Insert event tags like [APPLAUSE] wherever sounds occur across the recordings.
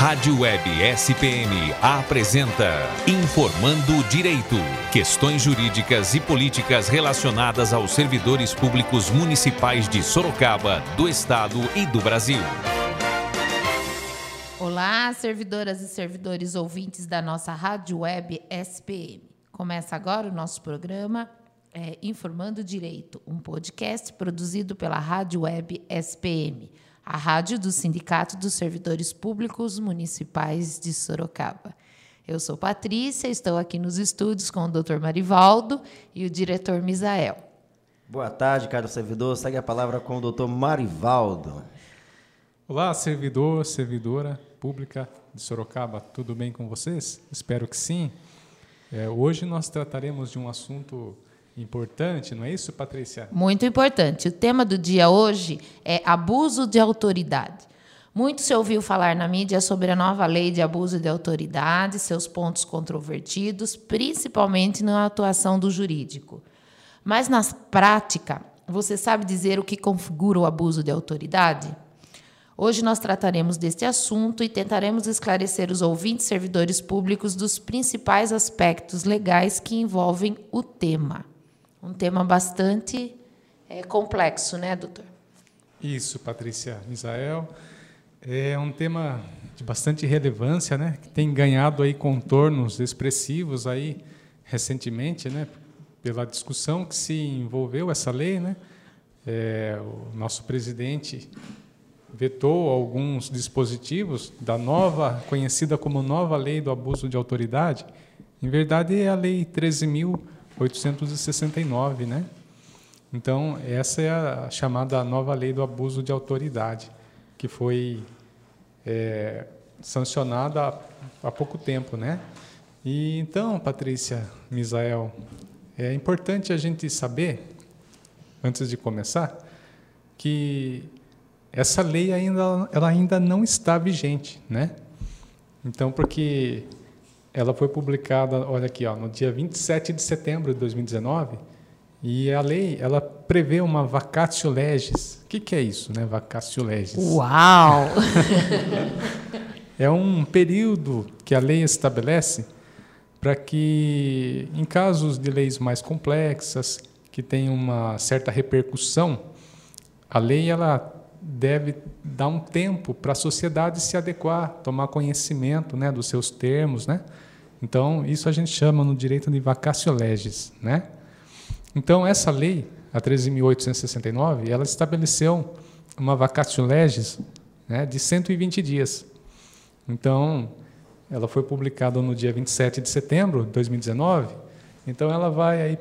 Rádio Web SPM apresenta Informando Direito. Questões jurídicas e políticas relacionadas aos servidores públicos municipais de Sorocaba, do Estado e do Brasil. Olá, servidoras e servidores ouvintes da nossa Rádio Web SPM. Começa agora o nosso programa é, Informando Direito, um podcast produzido pela Rádio Web SPM a rádio do Sindicato dos Servidores Públicos Municipais de Sorocaba. Eu sou Patrícia, estou aqui nos estúdios com o Dr. Marivaldo e o diretor Misael. Boa tarde, caro servidor. Segue a palavra com o Dr. Marivaldo. Olá, servidor, servidora pública de Sorocaba. Tudo bem com vocês? Espero que sim. É, hoje nós trataremos de um assunto Importante, não é isso, Patrícia? Muito importante. O tema do dia hoje é abuso de autoridade. Muito se ouviu falar na mídia sobre a nova lei de abuso de autoridade, seus pontos controvertidos, principalmente na atuação do jurídico. Mas na prática, você sabe dizer o que configura o abuso de autoridade? Hoje nós trataremos deste assunto e tentaremos esclarecer os ouvintes servidores públicos dos principais aspectos legais que envolvem o tema. Um tema bastante é, complexo, né, doutor? Isso, Patrícia Misael. É um tema de bastante relevância, né, que tem ganhado aí contornos expressivos aí recentemente, né, pela discussão que se envolveu essa lei, né. É, o nosso presidente vetou alguns dispositivos da nova, conhecida como nova lei do abuso de autoridade. Em verdade, é a lei 13.000 869, né? Então, essa é a chamada nova lei do abuso de autoridade, que foi é, sancionada há, há, pouco tempo, né? E então, Patrícia, Misael, é importante a gente saber, antes de começar, que essa lei ainda, ela ainda não está vigente, né? Então, porque ela foi publicada, olha aqui, ó, no dia 27 de setembro de 2019, e a lei ela prevê uma vacatio legis. O que, que é isso, né? Vacatio legis. Uau! [LAUGHS] é um período que a lei estabelece para que, em casos de leis mais complexas, que têm uma certa repercussão, a lei ela deve dar um tempo para a sociedade se adequar, tomar conhecimento né, dos seus termos. Né? Então, isso a gente chama no direito de vacatio legis. Né? Então, essa lei, a 13.869, ela estabeleceu uma vacatio legis né, de 120 dias. Então, ela foi publicada no dia 27 de setembro de 2019, então ela vai aí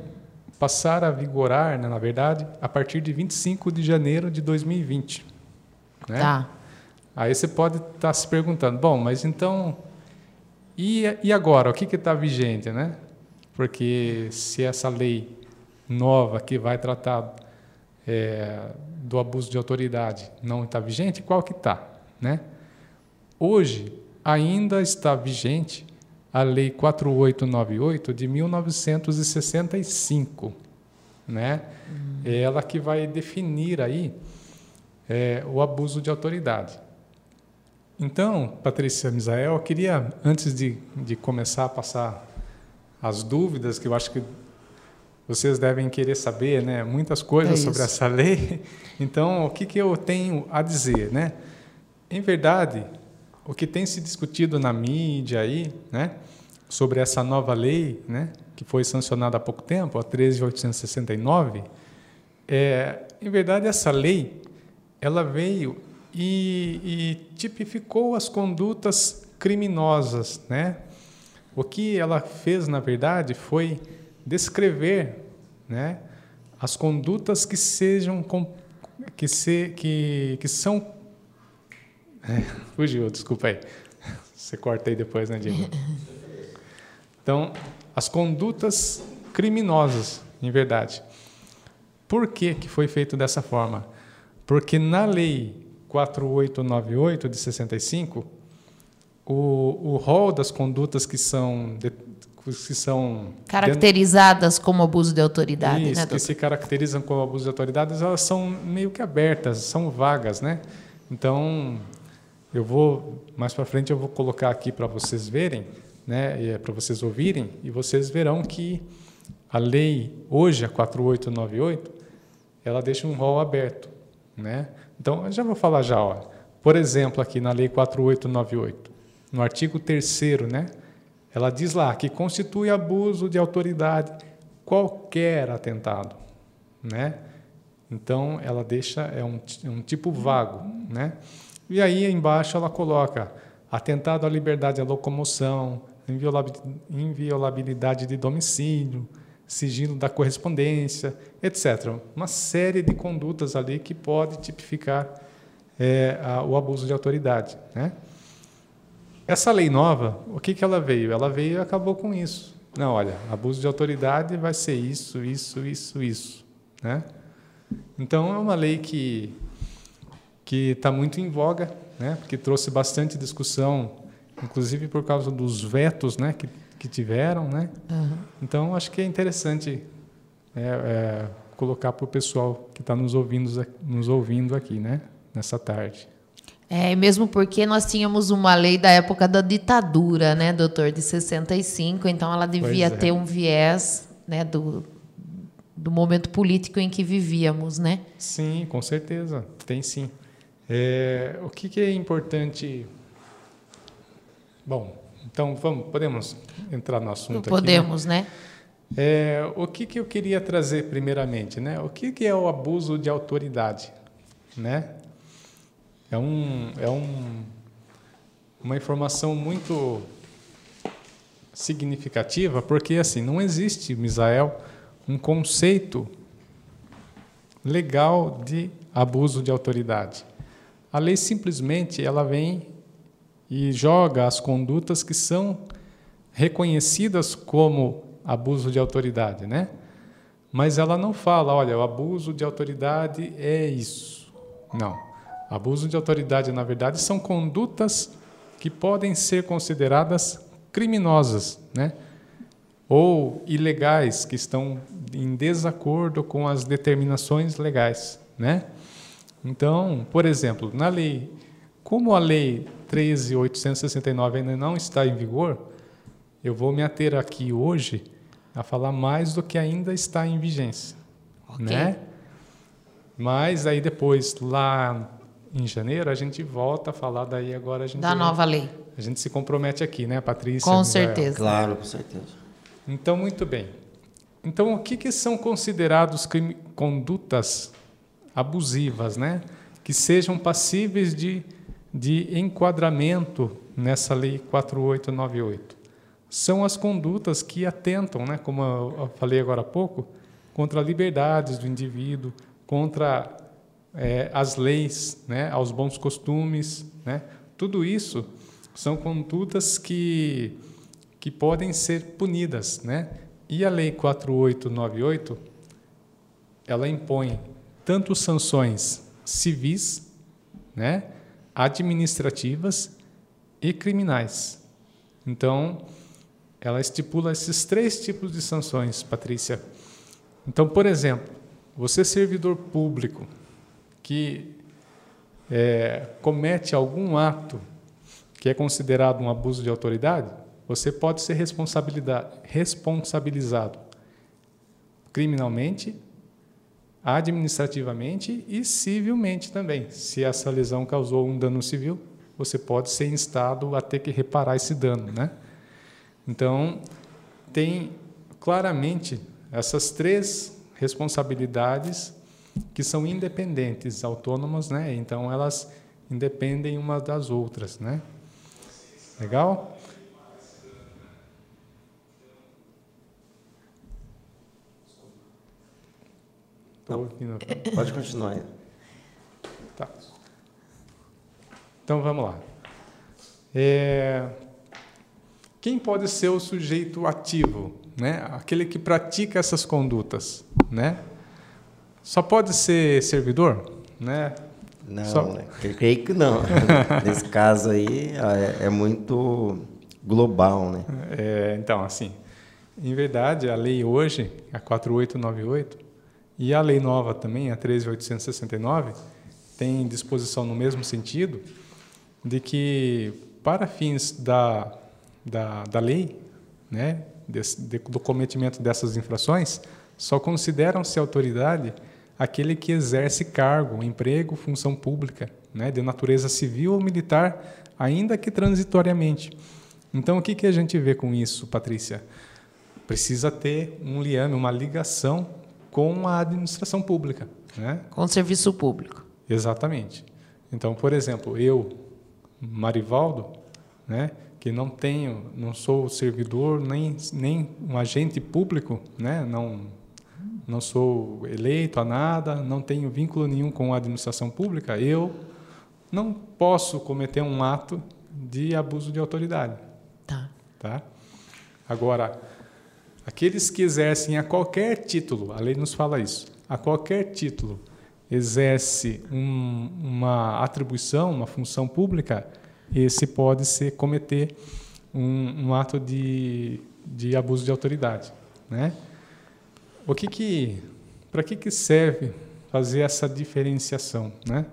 passar a vigorar, né, na verdade, a partir de 25 de janeiro de 2020. Né? Tá. Aí você pode estar tá se perguntando, bom, mas então e, e agora o que está vigente, né? Porque se essa lei nova que vai tratar é, do abuso de autoridade não está vigente, qual que está, né? Hoje ainda está vigente a lei 4898 de 1965, né? Hum. É ela que vai definir aí é, o abuso de autoridade. Então, Patrícia Misael, eu queria, antes de, de começar a passar as dúvidas, que eu acho que vocês devem querer saber, né, muitas coisas é sobre essa lei. Então, o que, que eu tenho a dizer, né? Em verdade, o que tem se discutido na mídia aí, né, sobre essa nova lei, né, que foi sancionada há pouco tempo, a 13869, é, em verdade essa lei ela veio e, e tipificou as condutas criminosas, né? O que ela fez, na verdade, foi descrever, né, as condutas que sejam que se que, que são é, [LAUGHS] fugiu, desculpa aí. [LAUGHS] Você corta aí depois, né, Diego? Então, as condutas criminosas, em verdade. Por que, que foi feito dessa forma? Porque na lei 4898 de 65, o, o rol das condutas que são de, que são caracterizadas como abuso de autoridade, isso, né, que se caracterizam como abuso de autoridade, elas são meio que abertas, são vagas, né? Então, Eu vou mais para frente eu vou colocar aqui para vocês verem, né, é para vocês ouvirem e vocês verão que a lei hoje a 4898 ela deixa um rol aberto, né? Então, eu já vou falar já, ó. Por exemplo, aqui na lei 4898, no artigo 3 né? Ela diz lá que constitui abuso de autoridade qualquer atentado, né? Então, ela deixa é um, um tipo vago, né? E aí embaixo ela coloca atentado à liberdade da locomoção, inviolabilidade de domicílio, sigilo da correspondência, etc. Uma série de condutas ali que pode tipificar é, a, o abuso de autoridade. Né? Essa lei nova, o que, que ela veio? Ela veio e acabou com isso. Não, olha, abuso de autoridade vai ser isso, isso, isso, isso. Né? Então, é uma lei que que está muito em voga, né? porque trouxe bastante discussão, inclusive por causa dos vetos né? que que tiveram, né? Uhum. Então acho que é interessante é, é, colocar para o pessoal que está nos ouvindo, nos ouvindo aqui, né? Nessa tarde. É, mesmo porque nós tínhamos uma lei da época da ditadura, né, doutor, de 65, então ela devia é. ter um viés, né, do, do momento político em que vivíamos, né? Sim, com certeza, tem sim. É, o que, que é importante? Bom, então, vamos, podemos entrar no assunto Podemos, aqui, né? né? É, o que, que eu queria trazer primeiramente, né? O que, que é o abuso de autoridade, né? É um, é um, uma informação muito significativa, porque assim não existe, Misael, um conceito legal de abuso de autoridade. A lei simplesmente ela vem e joga as condutas que são reconhecidas como abuso de autoridade, né? Mas ela não fala, olha, o abuso de autoridade é isso. Não. Abuso de autoridade, na verdade, são condutas que podem ser consideradas criminosas, né? Ou ilegais, que estão em desacordo com as determinações legais, né? Então, por exemplo, na lei, como a lei 13.869 ainda não está em vigor, eu vou me ater aqui hoje a falar mais do que ainda está em vigência, okay. né? Mas aí depois lá em janeiro a gente volta a falar daí agora a gente da nova lei. A gente se compromete aqui, né, Patrícia? Com certeza. Claro, com certeza. Então muito bem. Então o que, que são considerados condutas abusivas, né? Que sejam passíveis de de enquadramento nessa lei 4898. São as condutas que atentam, né, como eu falei agora há pouco, contra liberdades do indivíduo, contra é, as leis, né, aos bons costumes. Né? Tudo isso são condutas que, que podem ser punidas. Né? E a Lei 4898 ela impõe tanto sanções civis, né, administrativas e criminais. Então, ela estipula esses três tipos de sanções, Patrícia. Então, por exemplo, você servidor público que é, comete algum ato que é considerado um abuso de autoridade, você pode ser responsabilizado criminalmente administrativamente e civilmente também. Se essa lesão causou um dano civil, você pode ser instado a ter que reparar esse dano, né? Então, tem claramente essas três responsabilidades que são independentes, autônomas, né? Então elas independem umas das outras, né? Legal? Estou ouvindo. Pode continuar. Tá. Então vamos lá. É... Quem pode ser o sujeito ativo, né? Aquele que pratica essas condutas, né? Só pode ser servidor, né? Não, Só... Né? eu creio que não. [LAUGHS] Nesse caso aí é, é muito global, né? É, então, assim, em verdade, a lei hoje, a 4898, e a lei nova também, a 13.869, tem disposição no mesmo sentido, de que, para fins da, da, da lei, né, desse, de, do cometimento dessas infrações, só consideram-se autoridade aquele que exerce cargo, emprego, função pública, né, de natureza civil ou militar, ainda que transitoriamente. Então, o que, que a gente vê com isso, Patrícia? Precisa ter um liame, uma ligação com a administração pública. Né? Com o serviço público. Exatamente. Então, por exemplo, eu, Marivaldo, né, que não tenho, não sou servidor nem nem um agente público, né, não não sou eleito a nada, não tenho vínculo nenhum com a administração pública, eu não posso cometer um ato de abuso de autoridade. Tá. Tá? Agora, aqueles que exercem a qualquer título, a lei nos fala isso, a qualquer título, exerce um, uma atribuição, uma função pública, esse pode ser cometer um, um ato de, de abuso de autoridade, né? O que que, para que que serve fazer essa diferenciação, né?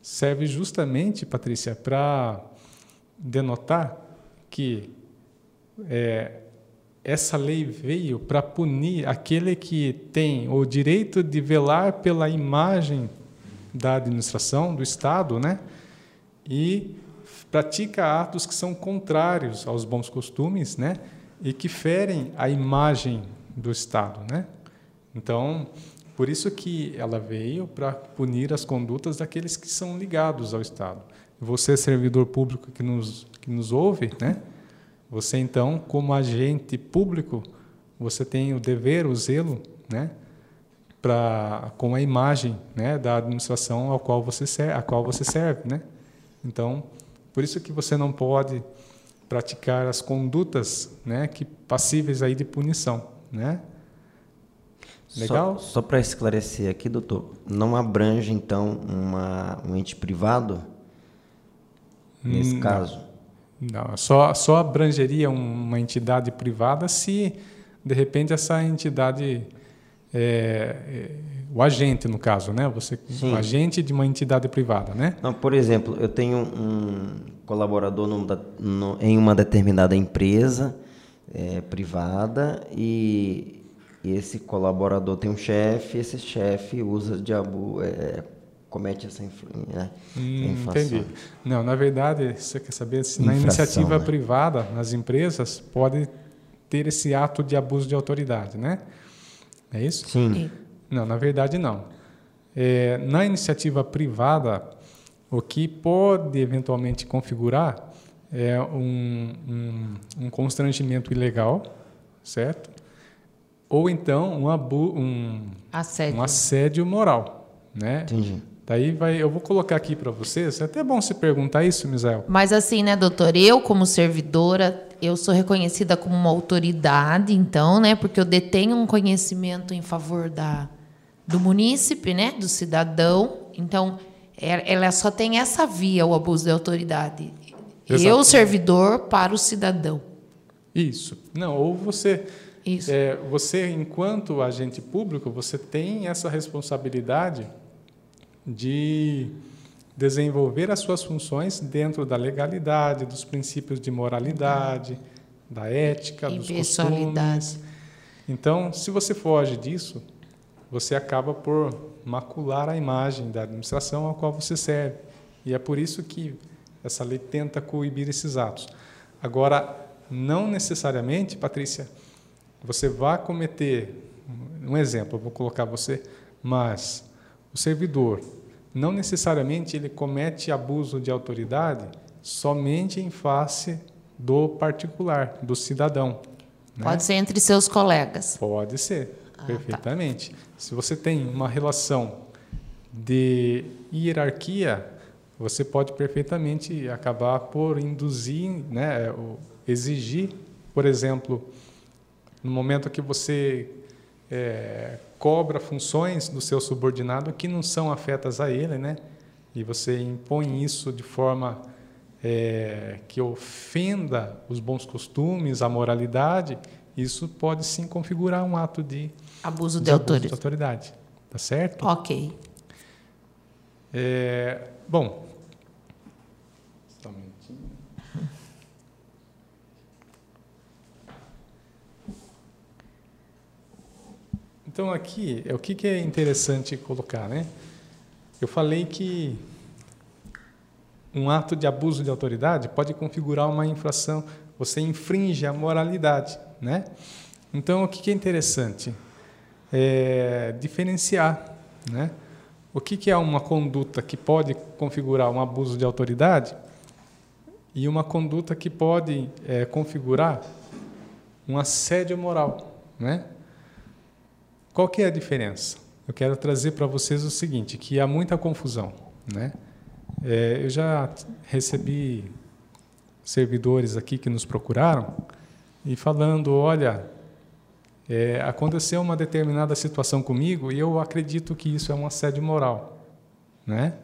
Serve justamente, Patrícia, para denotar que é, essa lei veio para punir aquele que tem o direito de velar pela imagem da administração, do Estado, né? E pratica atos que são contrários aos bons costumes, né? E que ferem a imagem do Estado, né? Então, por isso que ela veio para punir as condutas daqueles que são ligados ao Estado. Você, servidor público que nos, que nos ouve, né? Você, então, como agente público, você tem o dever, o zelo, né? Pra, com a imagem né, da administração ao qual você serve, a qual você serve, né? Então, por isso que você não pode praticar as condutas, né, que passíveis aí de punição, né? Legal? Só, só para esclarecer aqui, doutor, não abrange então uma, um ente privado nesse Hum, caso? Não, só, só abrangeria uma entidade privada se, de repente, essa entidade, é, é, o agente, no caso, né? Você, Sim. o agente de uma entidade privada, né? Não, por exemplo, eu tenho um colaborador da- no- em uma determinada empresa é, privada e, e esse colaborador tem um chefe, esse chefe usa de abu, é, comete essa influ, né, Hum, infração. entendi. Não, na verdade, você quer saber se na Infração, iniciativa né? privada, nas empresas, pode ter esse ato de abuso de autoridade, né? É isso? Sim. Não, na verdade não. É, na iniciativa privada, o que pode eventualmente configurar é um, um, um constrangimento ilegal, certo? Ou então um, abu, um, Assédio. um assédio moral, né? Entendi. Daí vai, eu vou colocar aqui para vocês. É até bom você perguntar isso, Misael. Mas assim, né, doutor? Eu, como servidora, eu sou reconhecida como uma autoridade, então, né? Porque eu detenho um conhecimento em favor da, do munícipe, né? Do cidadão. Então, é- ela só tem essa via, o abuso de autoridade. Eu, Exatamente. servidor, para o cidadão. Isso. Não, ou você, Isso. é, você enquanto agente público, você tem essa responsabilidade de desenvolver as suas funções dentro da legalidade, dos princípios de moralidade, da ética, dos costumes. Então, se você foge disso, você acaba por macular a imagem da administração a qual você serve. E é por isso que essa lei tenta coibir esses atos. Agora, não necessariamente, Patrícia, você vai cometer um exemplo, eu vou colocar você, mas o servidor não necessariamente ele comete abuso de autoridade somente em face do particular, do cidadão. né? Pode ser entre seus colegas. Pode ser, tá. perfeitamente. Se você tem uma relação de hierarquia, você pode perfeitamente acabar por induzir, né, exigir, por exemplo, no momento que você é, cobra funções do seu subordinado que não são afetas a ele, né? E você impõe isso de forma é, que ofenda os bons costumes, a moralidade, isso pode sim configurar um ato de, Abuso de de abuso de autoridade. autoridade. Tá certo? Ok. É, bom, Só um minutinho. Então aqui, é o que que é interessante colocar, né? Eu falei que um ato de abuso de autoridade pode configurar uma infração, você infringe a moralidade, né? Então, o que é interessante? É diferenciar, né? O que é uma conduta que pode configurar um abuso de autoridade e uma conduta que pode é, configurar um assédio moral, né? Qual que é a diferença? Eu quero trazer para vocês o seguinte, que há muita confusão, né? É, eu já recebi servidores aqui que nos procuraram e falando, olha, é, aconteceu uma determinada situação comigo e eu acredito que isso é um assédio moral, né?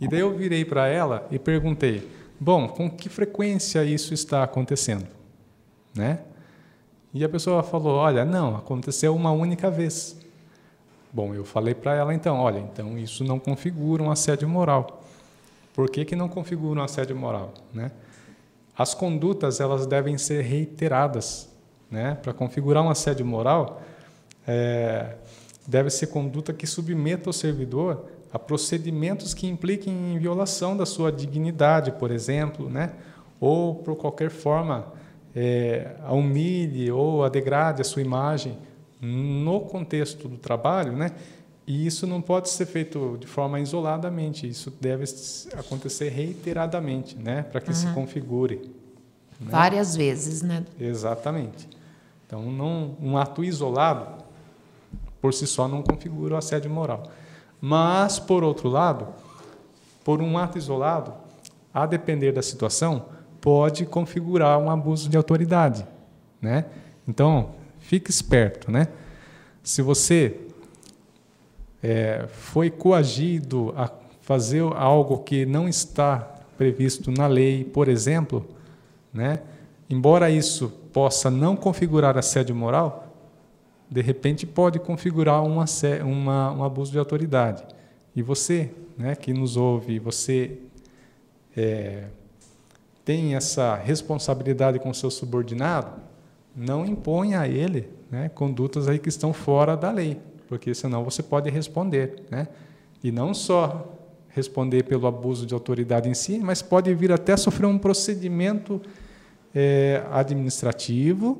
E daí eu virei para ela e perguntei, bom, com que frequência isso está acontecendo, né? E a pessoa falou, olha, não, aconteceu uma única vez. Bom, eu falei para ela então, olha, então isso não configura um assédio moral. Por que, que não configura um assédio moral? Né? As condutas elas devem ser reiteradas. Né? Para configurar um assédio moral, é, deve ser conduta que submeta o servidor a procedimentos que impliquem em violação da sua dignidade, por exemplo, né? ou por qualquer forma é, a humilhe ou a degrade a sua imagem no contexto do trabalho, né? E isso não pode ser feito de forma isoladamente, isso deve acontecer reiteradamente, né, para que uhum. se configure. Né? Várias vezes, né? Exatamente. Então, não, um ato isolado, por si só, não configura o assédio moral. Mas, por outro lado, por um ato isolado, a depender da situação, pode configurar um abuso de autoridade, né? Então, fique esperto, né? Se você é, foi coagido a fazer algo que não está previsto na lei, por exemplo, né? embora isso possa não configurar assédio moral, de repente pode configurar um, uma, um abuso de autoridade. E você, né, que nos ouve, você é, tem essa responsabilidade com o seu subordinado, não imponha a ele né, condutas aí que estão fora da lei porque senão você pode responder, né? E não só responder pelo abuso de autoridade em si, mas pode vir até sofrer um procedimento é, administrativo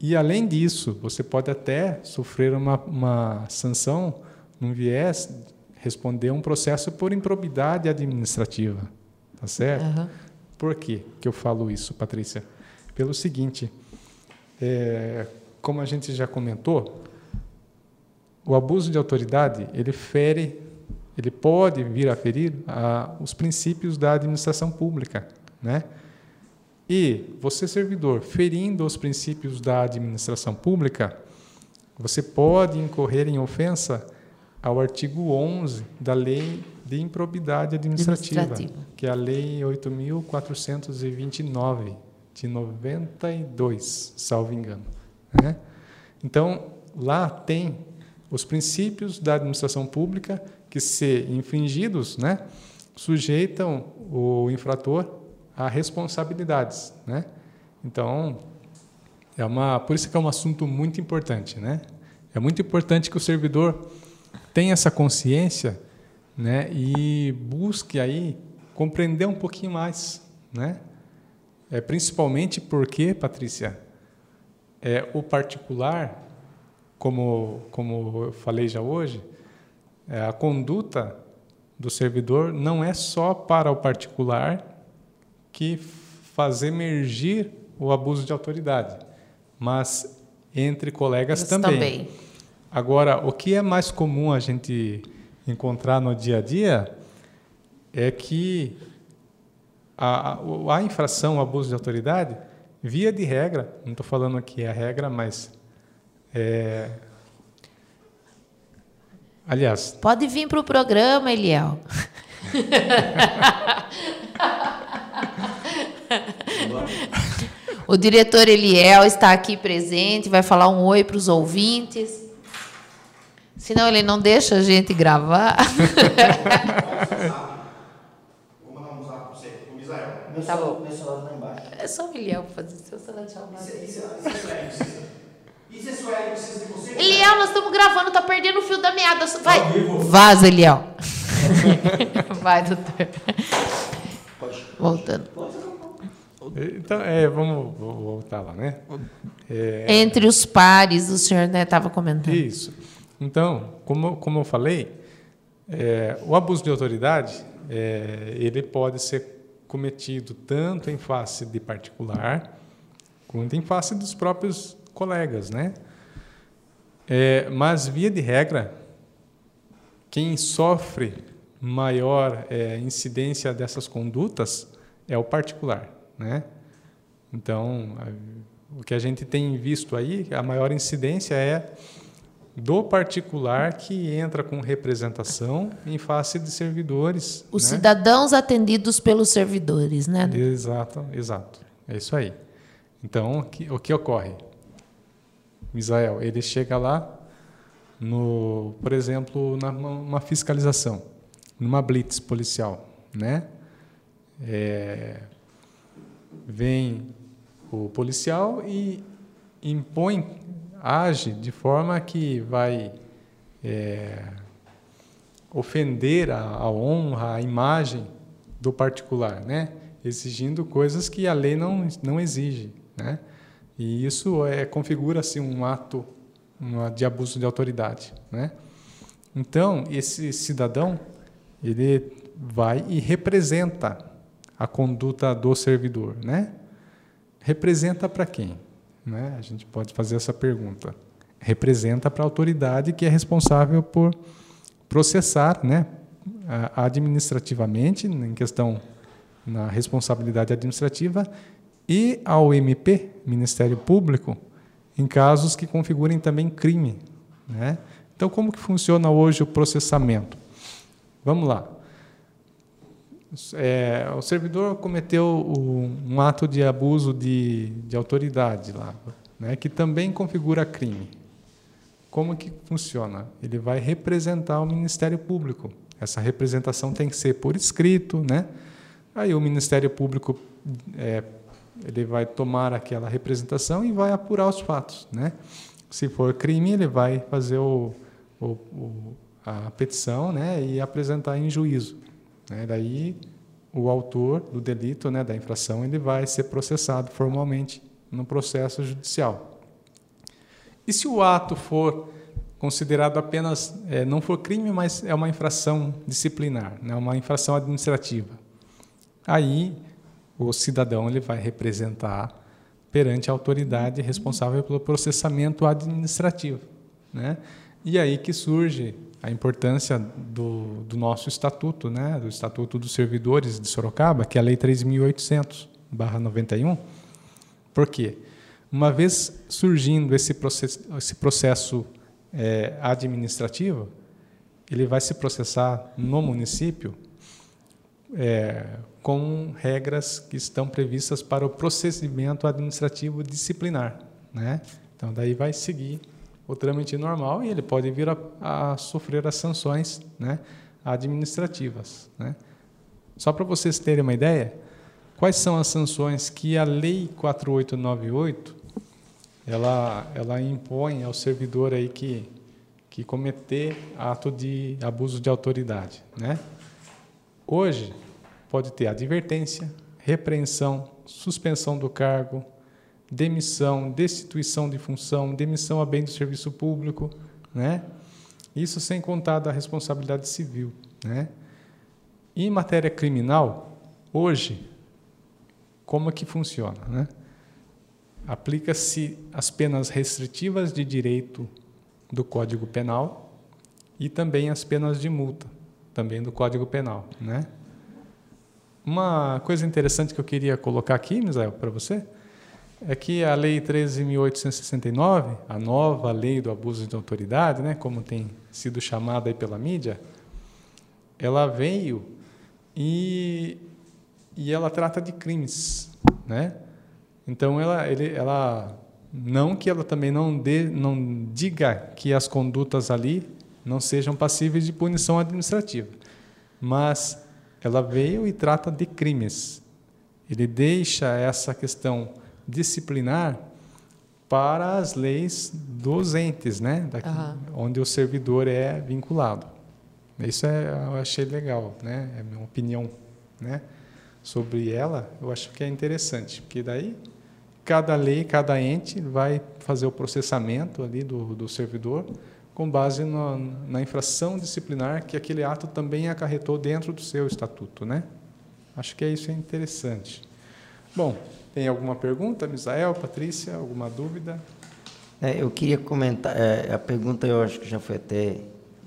e, além disso, você pode até sofrer uma, uma sanção num viés, responder um processo por improbidade administrativa, tá certo? Uhum. Por que eu falo isso, Patrícia? Pelo seguinte, é, como a gente já comentou, o abuso de autoridade ele fere, ele pode vir a ferir a, os princípios da administração pública, né? E você servidor ferindo os princípios da administração pública, você pode incorrer em ofensa ao artigo 11 da Lei de Improbidade Administrativa, Administrativa. que é a Lei 8.429 de 92, salvo engano. Né? Então, lá tem os princípios da administração pública que, se infringidos, né, sujeitam o infrator a responsabilidades, né? Então, é uma, por isso que é um assunto muito importante, né? É muito importante que o servidor tenha essa consciência, né, e busque aí compreender um pouquinho mais, né? É principalmente porque, Patrícia, é o particular como, como eu falei já hoje, é, a conduta do servidor não é só para o particular que faz emergir o abuso de autoridade, mas entre colegas também. também. Agora, o que é mais comum a gente encontrar no dia a dia é que a, a, infração, o abuso de autoridade, via de regra, não estou falando aqui a regra, mas é... Aliás. Pode vir para o programa, Eliel. o diretor Eliel está aqui presente, vai falar um oi para os ouvintes. Senão ele não deixa a gente gravar. [LAUGHS] Vou mandar um zap para você, o Misael. Meu Tá celular- bom. Meu celular tá embaixo. É só o Eliel pra fazer seu celular de chamada. Isso é Sueli precisa. Isso é Sueli precisa de você. Eliel, nós estamos gravando, tá perdendo o fio da meada. Vai! Ao vivo. Vaza, Eliel. [LAUGHS] Vai, doutor. Voltando. Então, é, vamos vou voltar lá, né? É, Entre os pares, o senhor estava comentando. Isso. Então, como, como eu falei, é, o abuso de autoridade é, ele pode ser cometido tanto em face de particular quanto em face dos próprios colegas, né? É, mas via de regra, quem sofre maior é, incidência dessas condutas é o particular, né? Então, o que a gente tem visto aí, a maior incidência é do particular que entra com representação em face de servidores. Os né? cidadãos atendidos pelos servidores, né? Exato, exato. É isso aí. Então, o que, o que ocorre? Misael, ele chega lá, no, por exemplo, numa uma fiscalização, numa blitz policial, né? É, vem o policial e impõe, age de forma que vai é, ofender a, a honra, a imagem do particular, né? exigindo coisas que a lei não, não exige. Né? E isso é, configura-se um ato uma, de abuso de autoridade. Né? Então, esse cidadão ele vai e representa a conduta do servidor. Né? Representa para quem? Né? A gente pode fazer essa pergunta. Representa para a autoridade que é responsável por processar né, administrativamente, em questão na responsabilidade administrativa, e ao MP, Ministério Público, em casos que configurem também crime. Né? Então, como que funciona hoje o processamento? Vamos lá. É, o servidor cometeu o- um ato de abuso de, de autoridade lá, né, que também configura crime. Como que funciona? Ele vai representar o Ministério Público. Essa representação tem que ser por escrito, né? Aí o Ministério Público é, ele vai tomar aquela representação e vai apurar os fatos, né? Se for crime, ele vai fazer o, o, o- a petição, né, e apresentar em juízo. Né? Daí o autor do delito, né, da infração, ele vai ser processado formalmente no processo judicial. E se o ato for considerado apenas, eh, não for crime, mas é uma infração disciplinar, né, uma infração administrativa, aí o cidadão ele vai representar perante a autoridade responsável pelo processamento administrativo, né? E aí que surge a importância do, do nosso estatuto, né, do Estatuto dos Servidores de Sorocaba, que é a Lei 3.800/91. Por quê? Uma vez surgindo esse processo, esse processo eh, administrativo, ele vai se processar no município é, com regras que estão previstas para o procedimento administrativo disciplinar, né? Então daí vai seguir o trâmite normal e ele pode vir a, a sofrer as sanções, né, administrativas, né? Só para vocês terem uma ideia, quais são as sanções que a lei 4898 ela ela impõe ao servidor aí que que cometer ato de abuso de autoridade, né? Hoje pode ter advertência, repreensão, suspensão do cargo, demissão, destituição de função, demissão a bem do serviço público, né? Isso sem contar da responsabilidade civil, né? E em matéria criminal, hoje, como é que funciona, né? Aplica-se as penas restritivas de direito do Código Penal e também as penas de multa, também do Código Penal, né? Uma coisa interessante que eu queria colocar aqui, Misael, para você, é que a Lei 13.869, a nova lei do abuso de autoridade, né, como tem sido chamada aí pela mídia, ela veio e, e ela trata de crimes, né? Então ela, ele, ela não que ela também não dê, não diga que as condutas ali não sejam passíveis de punição administrativa, mas ela veio e trata de crimes. ele deixa essa questão disciplinar para as leis dos entes, né? Daqui, onde o servidor é vinculado. Isso é, eu achei legal, né? É minha opinião, né? Sobre ela, eu acho que é interessante, porque daí cada lei, cada ente vai fazer o processamento ali do, do servidor com base no, na infração disciplinar que aquele ato também acarretou dentro do seu estatuto, né? Acho que é isso é interessante. Bom, tem alguma pergunta, Misael, Patrícia? Alguma dúvida? É, eu queria comentar, é, a pergunta eu acho que já foi até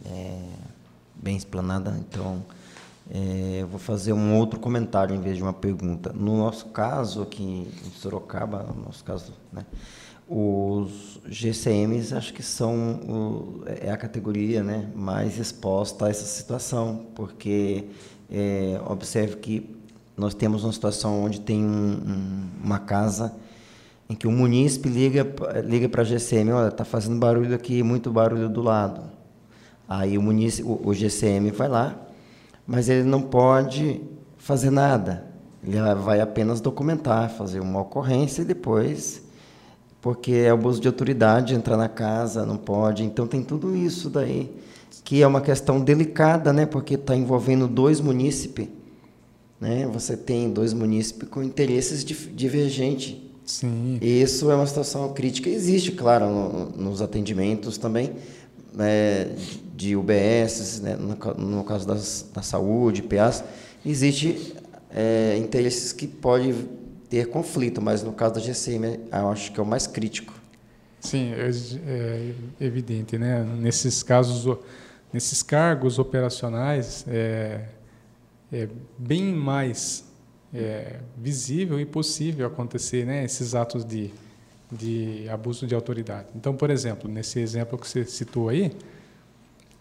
é, bem explanada, então é, eu vou fazer um outro comentário em vez de uma pergunta. No nosso caso aqui em Sorocaba, no nosso caso, né, os GCMs acho que são o, é a categoria né, mais exposta a essa situação, porque é, observe que nós temos uma situação onde tem um, um, uma casa em que o munícipe liga, liga para a GCM, olha, está fazendo barulho aqui, muito barulho do lado. Aí o, munícipe, o, o GCM vai lá, mas ele não pode fazer nada. Ele vai apenas documentar, fazer uma ocorrência e depois, porque é abuso de autoridade, entrar na casa, não pode. Então tem tudo isso daí, que é uma questão delicada, né? porque está envolvendo dois munícipes né? Você tem dois munícipes com interesses divergentes. Sim. Isso é uma situação crítica. Existe, claro, no, nos atendimentos também é, de UBS, né? no, no, caso das, da saúde, PAs, existe é, interesses que podem ter conflito, mas no caso da GCM, eu acho que é o mais crítico. Sim, é, é evidente, né? Nesses casos, nesses cargos operacionais, é, é bem mais é, visível e possível acontecer né, esses atos de, de abuso de autoridade. Então, por exemplo, nesse exemplo que você citou aí,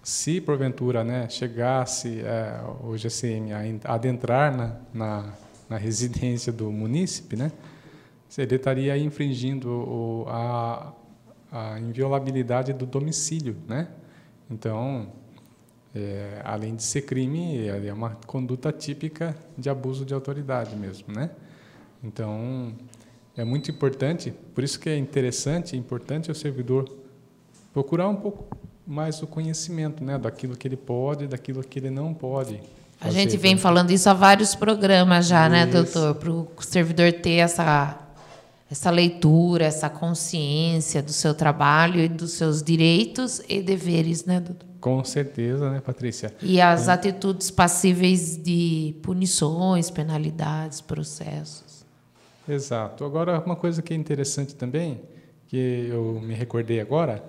se porventura né, chegasse é, o GCM a adentrar na, na, na, residência do munícipe, né, ele estaria infringindo o, a, a inviolabilidade do domicílio. Né? Então, é, além de ser crime, é uma conduta típica de abuso de autoridade mesmo, né? Então, é muito importante, por isso que é interessante, é importante o servidor procurar um pouco mais o conhecimento, né, daquilo que ele pode, daquilo que ele não pode. Fazer. A gente vem falando isso há vários programas já, né, isso. né, doutor, para o servidor ter essa essa leitura, essa consciência do seu trabalho e dos seus direitos e deveres, né, doutor? Com certeza, né, Patrícia? E as é. atitudes passíveis de punições, penalidades, processos. Exato. Agora, uma coisa que é interessante também, que eu me recordei agora,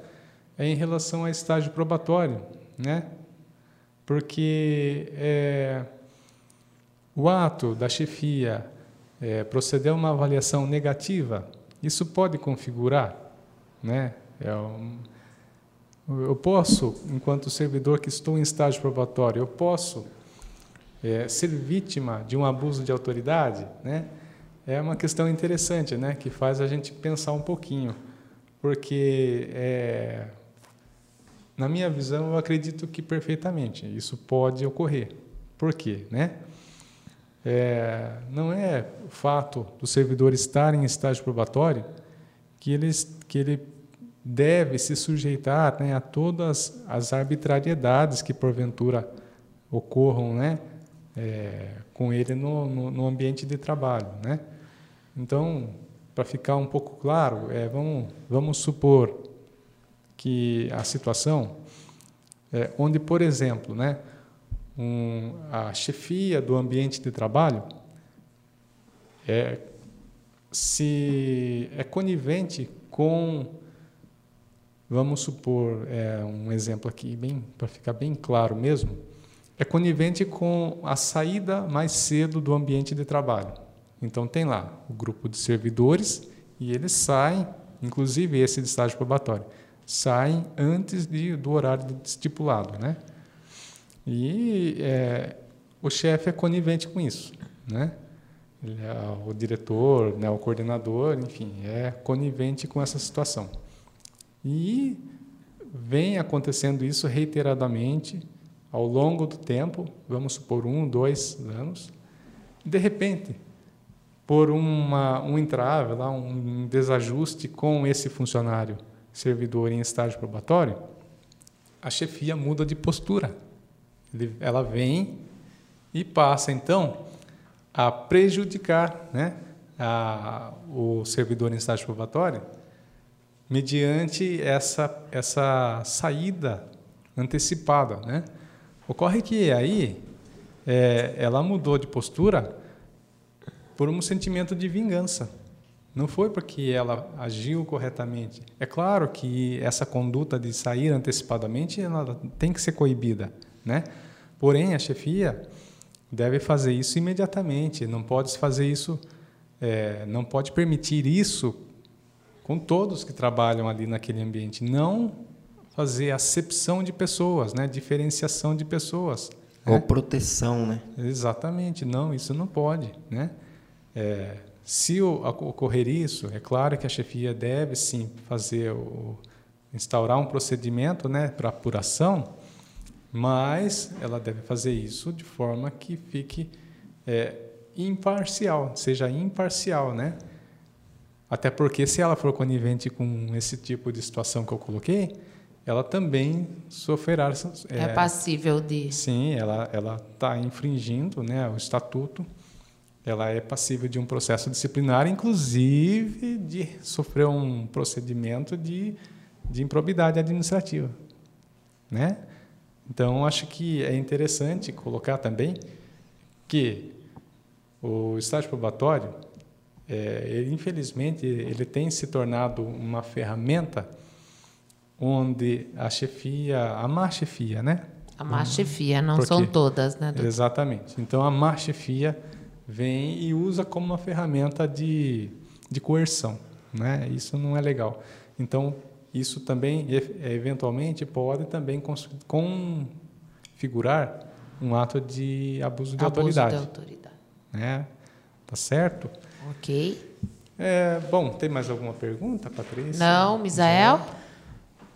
é em relação ao estágio probatório, né? Porque é, o ato da chefia é, proceder a uma avaliação negativa, isso pode configurar, né? É um, eu posso, enquanto servidor que estou em estágio probatório, eu posso é, ser vítima de um abuso de autoridade, né? É uma questão interessante, né? Que faz a gente pensar um pouquinho, porque é, na minha visão eu acredito que perfeitamente isso pode ocorrer. Por quê, né? É, não é o fato do servidor estar em estágio probatório que ele, que ele deve se sujeitar né, a todas as arbitrariedades que porventura ocorram né, é, com ele no, no, no, ambiente de trabalho. Né? Então, para ficar um pouco claro, é, vamos, vamos supor que a situação é, onde, por exemplo, né, um, a chefia do ambiente de trabalho é, se é conivente com Vamos supor é, um exemplo aqui, bem para ficar bem claro mesmo, é conivente com a saída mais cedo do ambiente de trabalho. Então tem lá o grupo de servidores e eles saem, inclusive esse de estágio probatório, saem antes de, do horário estipulado, né? E é, o chefe é conivente com isso, né? É, o diretor, né, o coordenador, enfim, é conivente com essa situação. E vem acontecendo isso reiteradamente ao longo do tempo, vamos supor um, dois anos. De repente, por uma, um entrave, lá, um desajuste com esse funcionário servidor em estágio probatório, a chefia muda de postura. Ela vem e passa, então, a prejudicar né, a, o servidor em estágio probatório mediante essa, essa saída antecipada. Né? Ocorre que aí é, ela mudou de postura por um sentimento de vingança. Não foi porque ela agiu corretamente. É claro que essa conduta de sair antecipadamente ela tem que ser coibida, né? Porém, a chefia deve fazer isso imediatamente. Não pode fazer isso, é, não pode permitir isso com todos que trabalham ali naquele ambiente. Não fazer acepção de pessoas, né? Diferenciação de pessoas. Ou né? proteção, né? Exatamente. Não, isso não pode, né? É, se ocorrer isso, é claro que a chefia deve sim fazer o, instaurar um procedimento, né, para apuração, mas ela deve fazer isso de forma que fique é, imparcial, seja imparcial, né? Até porque se ela for conivente com esse tipo de situação que eu coloquei, ela também sofrerá. É, é passível de. Sim, ela ela está infringindo, né, o estatuto ela é passível de um processo disciplinar, inclusive de sofrer um procedimento de, de improbidade administrativa, né? Então acho que é interessante colocar também que o estágio probatório, é, infelizmente, ele tem se tornado uma ferramenta onde a chefia, a má chefia, né? A má chefia, não Porque, são todas, né? Doutor? Exatamente. Então a má chefia vem e usa como uma ferramenta de, de coerção. Né? Isso não é legal. Então, isso também, eventualmente, pode também configurar um ato de abuso de abuso autoridade. De autoridade. Né? Tá certo? Ok. É, bom, tem mais alguma pergunta, Patrícia? Não, Misael?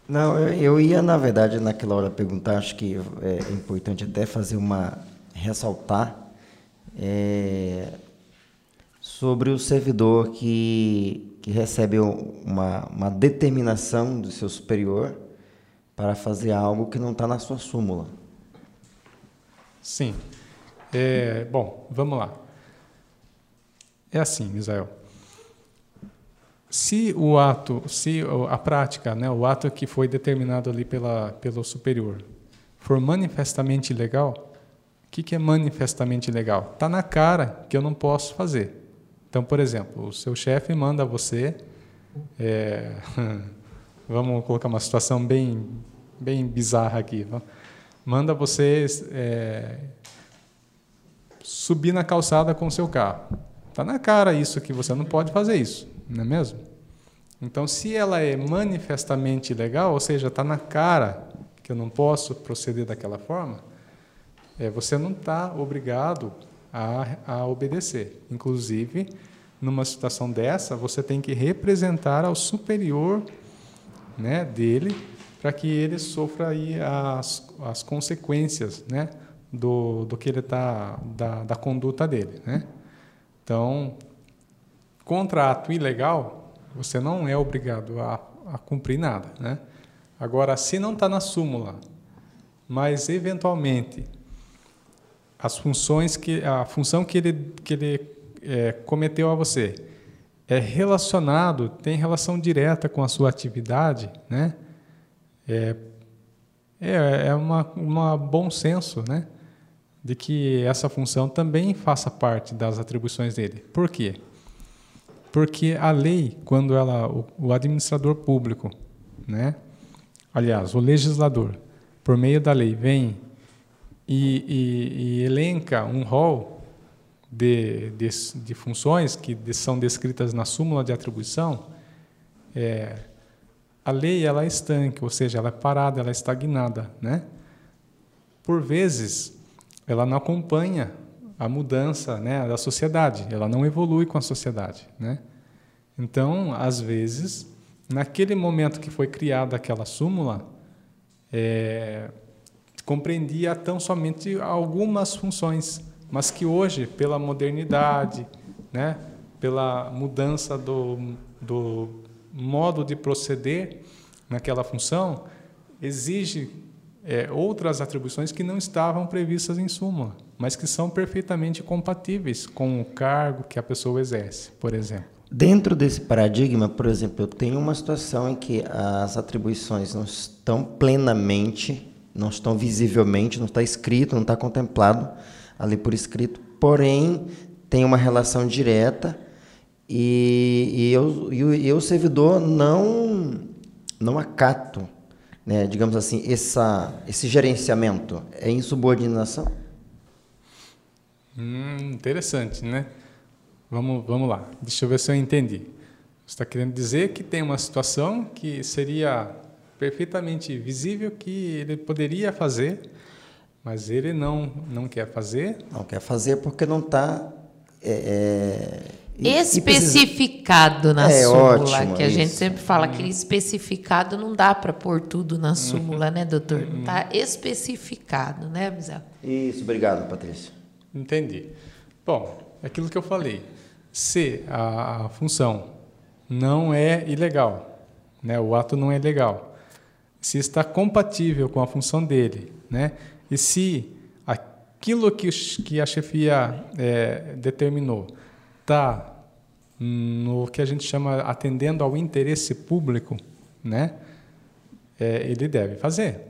Não, eu ia, na verdade, naquela hora perguntar, acho que é importante até fazer uma. ressaltar é, sobre o servidor que, que recebe uma, uma determinação do seu superior para fazer algo que não está na sua súmula. Sim. É, bom, vamos lá. É assim, Israel. Se o ato, se a prática, né, o ato que foi determinado ali pela, pelo superior, for manifestamente ilegal, que, que é manifestamente legal? Está na cara que eu não posso fazer. Então, por exemplo, o seu chefe manda você. É, [LAUGHS] vamos colocar uma situação bem, bem bizarra aqui. Manda você é, subir na calçada com o seu carro. Está na cara isso que você não pode fazer isso, não é mesmo? Então, se ela é manifestamente legal, ou seja, está na cara que eu não posso proceder daquela forma, é, você não está obrigado a, a obedecer. Inclusive, numa situação dessa, você tem que representar ao superior né, dele para que ele sofra aí as, as consequências né, do, do que ele tá, da, da conduta dele. Né? Então, contrato ilegal, você não é obrigado a, a cumprir nada. Né? Agora, se não está na súmula, mas eventualmente as funções que a função que ele que ele é, cometeu a você é relacionado tem relação direta com a sua atividade né é é, é uma uma bom senso né de que essa função também faça parte das atribuições dele por quê porque a lei quando ela o, o administrador público né aliás o legislador por meio da lei vem e, e, e elenca um rol de, de, de, funções que são descritas na súmula de atribuição, é, a lei ela é estanque, ou seja, ela é parada, ela é estagnada, né? Por vezes, ela não acompanha a mudança, né, da sociedade, ela não evolui com a sociedade, né? Então, às vezes, naquele momento que foi criada aquela súmula, é, compreendia tão somente algumas funções, mas que hoje, pela modernidade, né, pela mudança do, do modo de proceder naquela função, exige é, outras atribuições que não estavam previstas em súmula, mas que são perfeitamente compatíveis com o cargo que a pessoa exerce, por exemplo. Dentro desse paradigma, por exemplo, eu tenho uma situação em que as atribuições não estão plenamente, não estão visivelmente, não está escrito, não está contemplado ali por escrito, porém tem uma relação direta e, e, eu, e eu, servidor, não, não acato, né, digamos assim, essa, esse gerenciamento. É insubordinação? Hum, interessante, né? Vamos, vamos lá, deixa eu ver se eu entendi. Você está querendo dizer que tem uma situação que seria perfeitamente visível que ele poderia fazer, mas ele não, não quer fazer? Não quer fazer porque não está. É, é, especificado na é, súmula, ótimo, que a isso. gente sempre fala que especificado não dá para pôr tudo na súmula, né, doutor? Não está especificado, né, Mizel? Isso, obrigado, Patrícia. Entendi. Bom, é aquilo que eu falei se a, a função não é ilegal, né, o ato não é legal, se está compatível com a função dele, né, e se aquilo que, que a chefia é, determinou está no que a gente chama atendendo ao interesse público, né, é, ele deve fazer,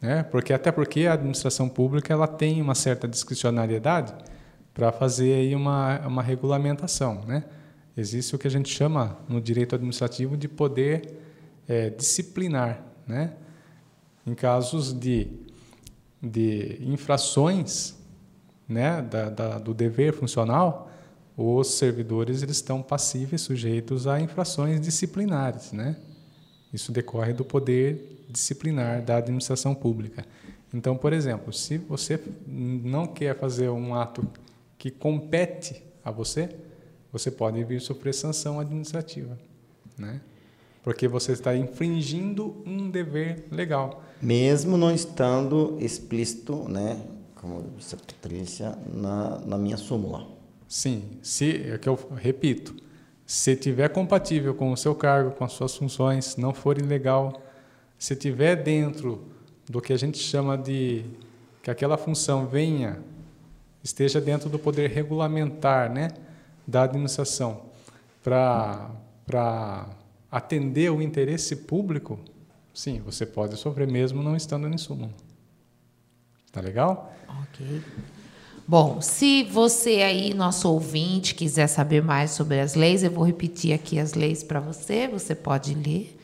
né, porque até porque a administração pública ela tem uma certa discricionariedade para fazer aí uma, uma regulamentação. Né? Existe o que a gente chama no direito administrativo de poder é, disciplinar. Né? Em casos de, de infrações né, da, da, do dever funcional, os servidores eles estão passíveis, sujeitos a infrações disciplinares. Né? Isso decorre do poder disciplinar da administração pública. Então, por exemplo, se você não quer fazer um ato que compete a você, você pode vir sofrer sanção administrativa, né? Porque você está infringindo um dever legal. Mesmo não estando explícito, né, como disse a Patrícia, na, na minha súmula. Sim, se é que eu repito, se tiver compatível com o seu cargo, com as suas funções, não for ilegal, se tiver dentro do que a gente chama de que aquela função venha esteja dentro do poder regulamentar né, da administração para atender o interesse público, sim, você pode sofrer mesmo não estando em súmula. Tá legal? Ok. Bom, se você aí, nosso ouvinte, quiser saber mais sobre as leis, eu vou repetir aqui as leis para você, você pode ler.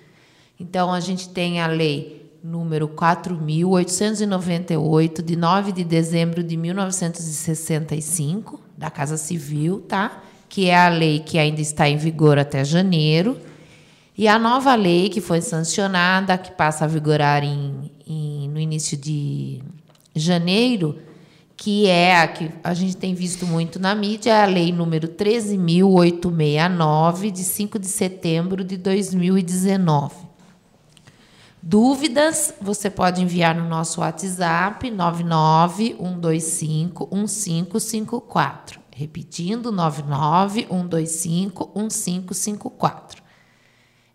Então, a gente tem a lei número 4.898, de 9 de dezembro de 1965, da Casa Civil, tá? que é a lei que ainda está em vigor até janeiro, e a nova lei que foi sancionada, que passa a vigorar em, em, no início de janeiro, que é a que a gente tem visto muito na mídia, é a lei número 13.869, de 5 de setembro de 2019. Dúvidas, você pode enviar no nosso WhatsApp 991251554. Repetindo, 991251554.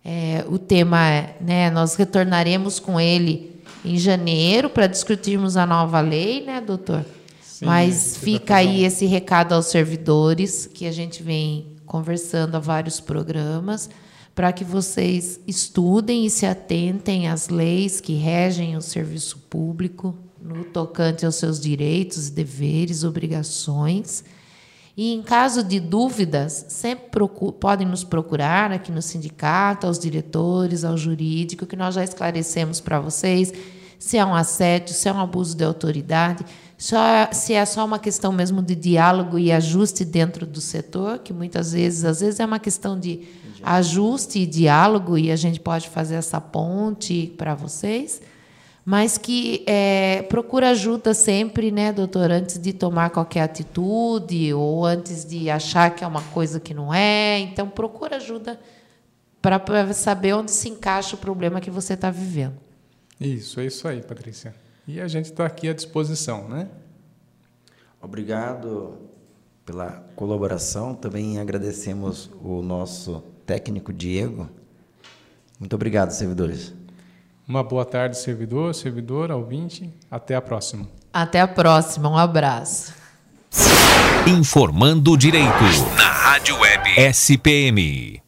É, o tema é, né, nós retornaremos com ele em janeiro para discutirmos a nova lei, né, doutor? Sim, Mas fica aí esse recado aos servidores que a gente vem conversando há vários programas para que vocês estudem e se atentem às leis que regem o serviço público no tocante aos seus direitos, deveres, obrigações. E em caso de dúvidas, sempre podem nos procurar aqui no sindicato, aos diretores, ao jurídico, que nós já esclarecemos para vocês se é um assédio, se é um abuso de autoridade, só, se é só uma questão mesmo de diálogo e ajuste dentro do setor, que muitas vezes, às vezes é uma questão de ajuste e diálogo e a gente pode fazer essa ponte para vocês, mas que é, procura ajuda sempre, né, doutor, antes de tomar qualquer atitude ou antes de achar que é uma coisa que não é. Então, procura ajuda para saber onde se encaixa o problema que você está vivendo. Isso, é isso aí, Patrícia. E a gente está aqui à disposição, né? Obrigado, pela colaboração. Também agradecemos o nosso técnico Diego. Muito obrigado, servidores. Uma boa tarde, servidor, servidora, ouvinte. Até a próxima. Até a próxima. Um abraço. Informando Direito na Rádio Web SPM.